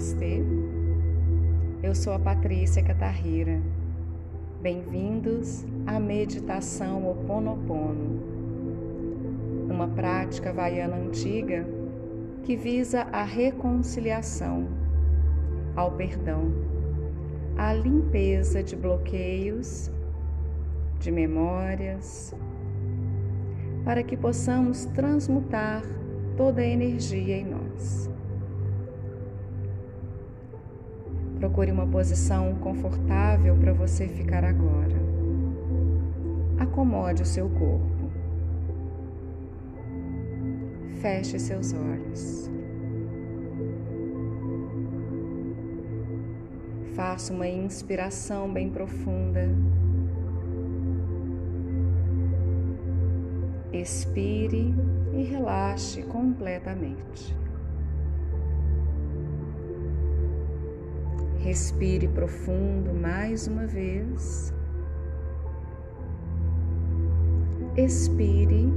Namastê. Eu sou a Patrícia Catarrira. Bem-vindos à meditação Ho Oponopono, uma prática havaiana antiga que visa a reconciliação, ao perdão, à limpeza de bloqueios, de memórias, para que possamos transmutar toda a energia em nós. Procure uma posição confortável para você ficar agora. Acomode o seu corpo. Feche seus olhos. Faça uma inspiração bem profunda. Expire e relaxe completamente. Respire profundo mais uma vez. Expire,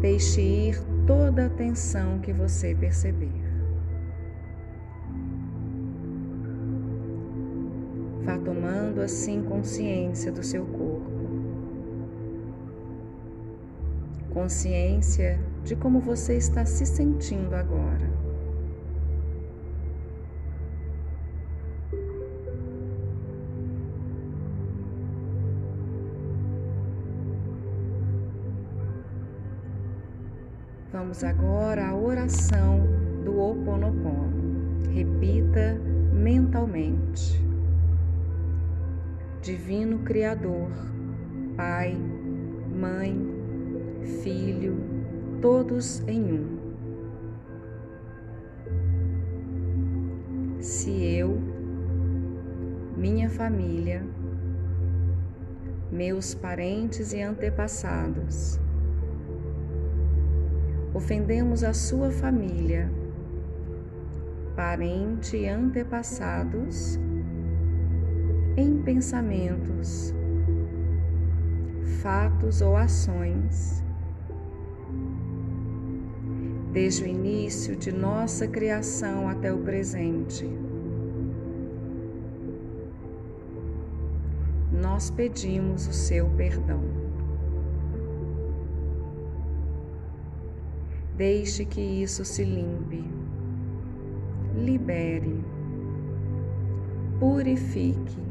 deixe ir toda a tensão que você perceber. Vá tomando assim consciência do seu corpo. Consciência de como você está se sentindo agora. Vamos agora à oração do Ho Oponopono. Repita mentalmente. Divino Criador, Pai, Mãe, Filho, todos em um. Se eu, minha família, meus parentes e antepassados, ofendemos a sua família, parente e antepassados em pensamentos, fatos ou ações. Desde o início de nossa criação até o presente, nós pedimos o seu perdão. Deixe que isso se limpe, libere, purifique.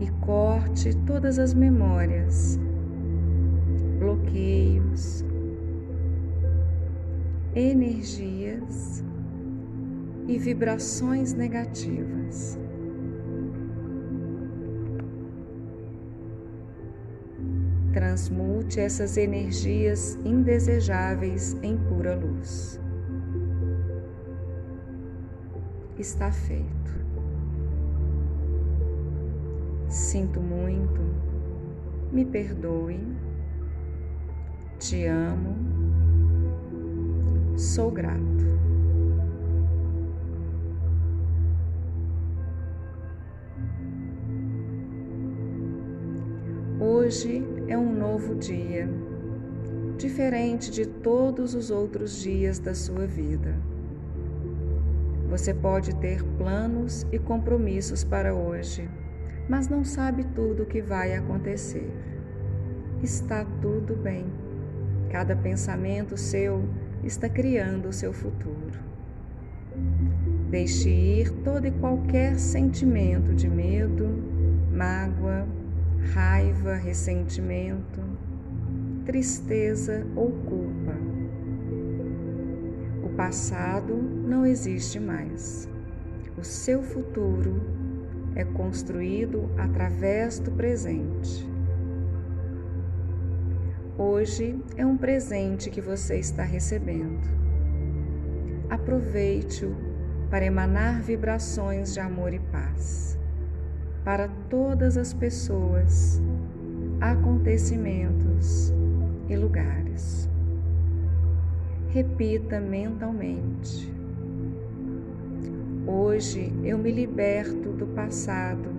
E corte todas as memórias, bloqueios, energias e vibrações negativas. Transmute essas energias indesejáveis em pura luz. Está feito. Sinto muito, me perdoe, te amo, sou grato. Hoje é um novo dia, diferente de todos os outros dias da sua vida. Você pode ter planos e compromissos para hoje, mas não sabe tudo o que vai acontecer. Está tudo bem. Cada pensamento seu está criando o seu futuro. Deixe ir todo e qualquer sentimento de medo, mágoa, raiva, ressentimento, tristeza ou culpa. O passado não existe mais. O seu futuro é construído através do presente. Hoje é um presente que você está recebendo. Aproveite-o para emanar vibrações de amor e paz para todas as pessoas, acontecimentos e lugares. Repita mentalmente. Hoje eu me liberto do passado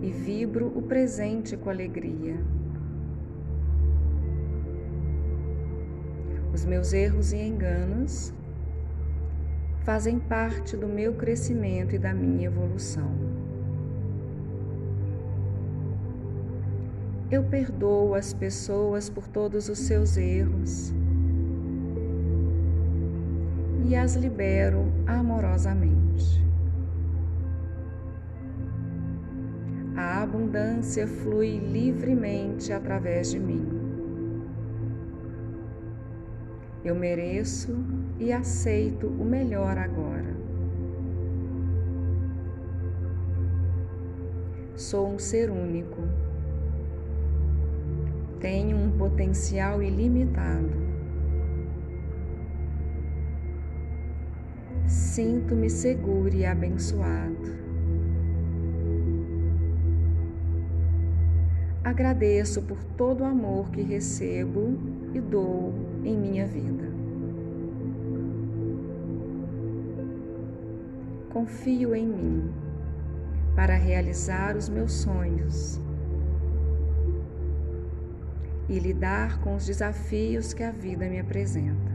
e vibro o presente com alegria. Os meus erros e enganos fazem parte do meu crescimento e da minha evolução. Eu perdoo as pessoas por todos os seus erros e as libero amorosamente. A abundância flui livremente através de mim. Eu mereço e aceito o melhor agora. Sou um ser único. Tenho um potencial ilimitado. Sinto-me seguro e abençoado. Agradeço por todo o amor que recebo e dou em minha vida. Confio em mim para realizar os meus sonhos e lidar com os desafios que a vida me apresenta.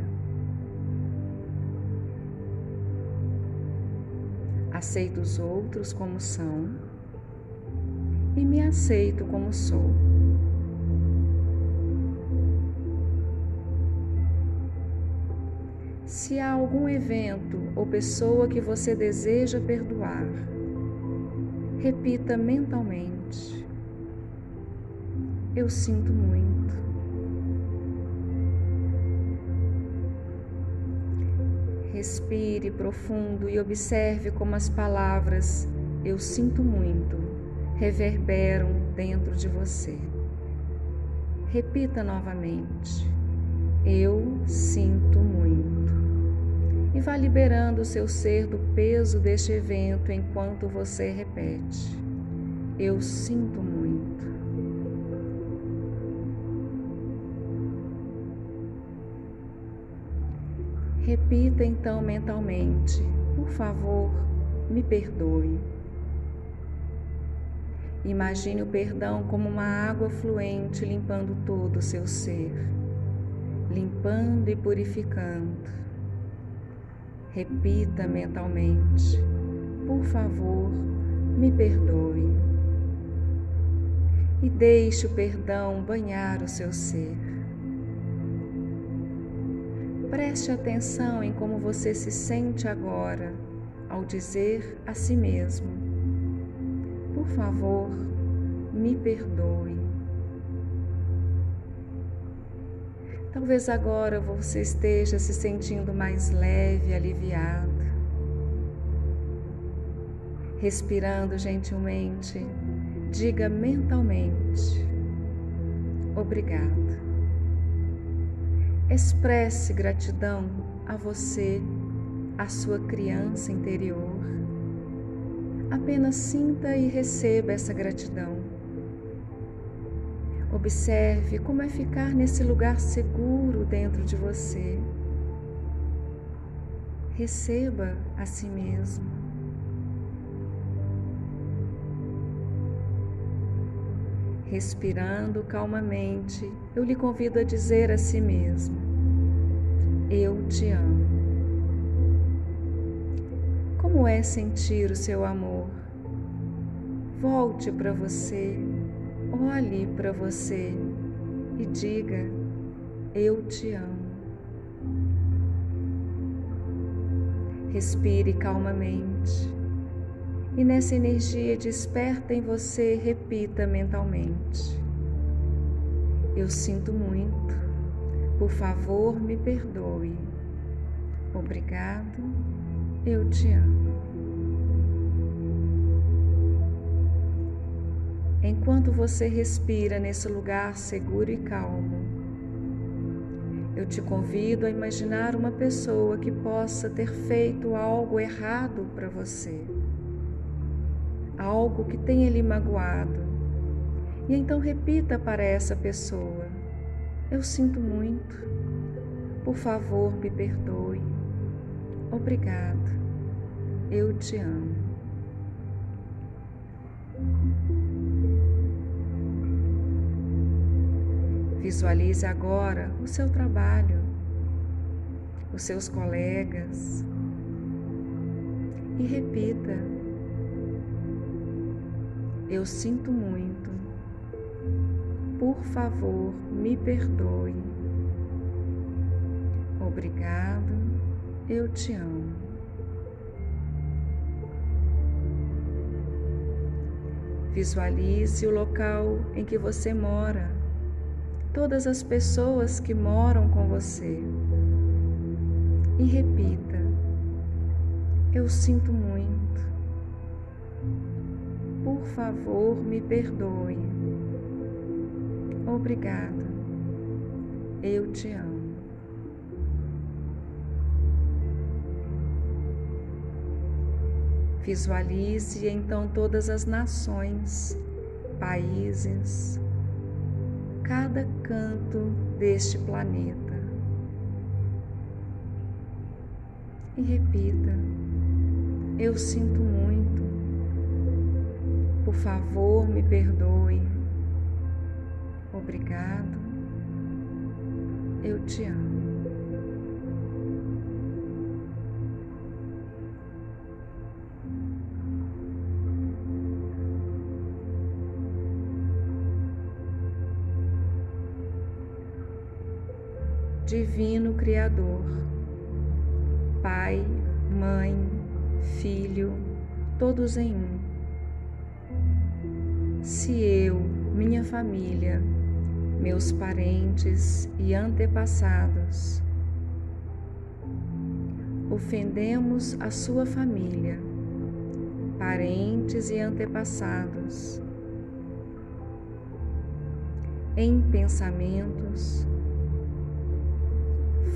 Aceito os outros como são e me aceito como sou. Se há algum evento ou pessoa que você deseja perdoar, repita mentalmente: Eu sinto muito. Respire profundo e observe como as palavras eu sinto muito reverberam dentro de você. Repita novamente: Eu sinto muito. E vá liberando o seu ser do peso deste evento enquanto você repete: Eu sinto muito. Repita então mentalmente: Por favor, me perdoe. Imagine o perdão como uma água fluente limpando todo o seu ser, limpando e purificando. Repita mentalmente: Por favor, me perdoe. E deixe o perdão banhar o seu ser. Preste atenção em como você se sente agora ao dizer a si mesmo: por favor, me perdoe. Talvez agora você esteja se sentindo mais leve, aliviado. Respirando gentilmente, diga mentalmente: Obrigado. Expresse gratidão a você, a sua criança interior Apenas sinta e receba essa gratidão. Observe como é ficar nesse lugar seguro dentro de você. Receba a si mesmo. Respirando calmamente, eu lhe convido a dizer a si mesmo: Eu te amo. Como é sentir o seu amor? Volte para você, olhe para você e diga: Eu te amo. Respire calmamente e nessa energia desperta em você, repita mentalmente: Eu sinto muito, por favor me perdoe. Obrigado, eu te amo. Enquanto você respira nesse lugar seguro e calmo, eu te convido a imaginar uma pessoa que possa ter feito algo errado para você, algo que tenha lhe magoado. E então repita para essa pessoa: Eu sinto muito, por favor, me perdoe. Obrigado, eu te amo. Visualize agora o seu trabalho, os seus colegas, e repita: Eu sinto muito. Por favor, me perdoe. Obrigado, eu te amo. Visualize o local em que você mora, todas as pessoas que moram com você. E repita: Eu sinto muito. Por favor, me perdoe. Obrigada. Eu te amo. Visualize então todas as nações, países, cada canto deste planeta. E repita: Eu sinto muito. Por favor, me perdoe. Obrigado. Eu te amo. Divino Criador, Pai, Mãe, Filho, todos em um. Se eu, minha família, meus parentes e antepassados ofendemos a sua família, parentes e antepassados, em pensamentos,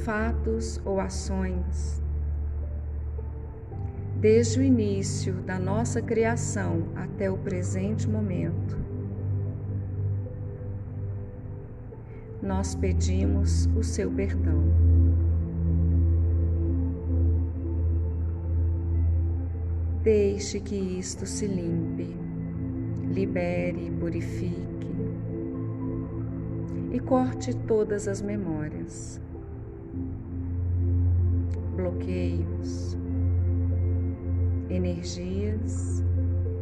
fatos ou ações. Desde o início da nossa criação até o presente momento, nós pedimos o seu perdão. Deixe que isto se limpe, libere, purifique e corte todas as memórias bloqueios, energias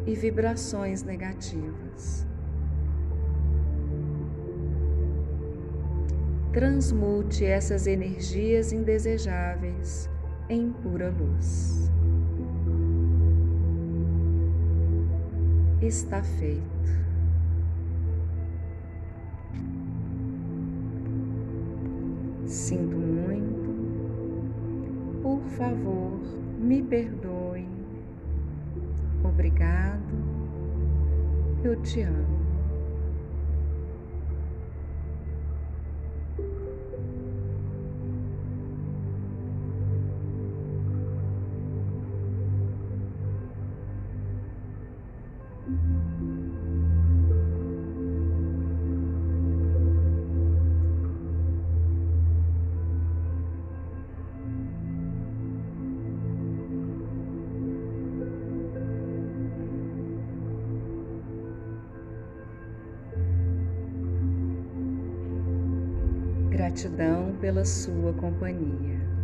e vibrações negativas. Transmute essas energias indesejáveis em pura luz. Está feito. Sinto por favor, me perdoe. Obrigado. Eu te amo. Gratidão pela sua companhia.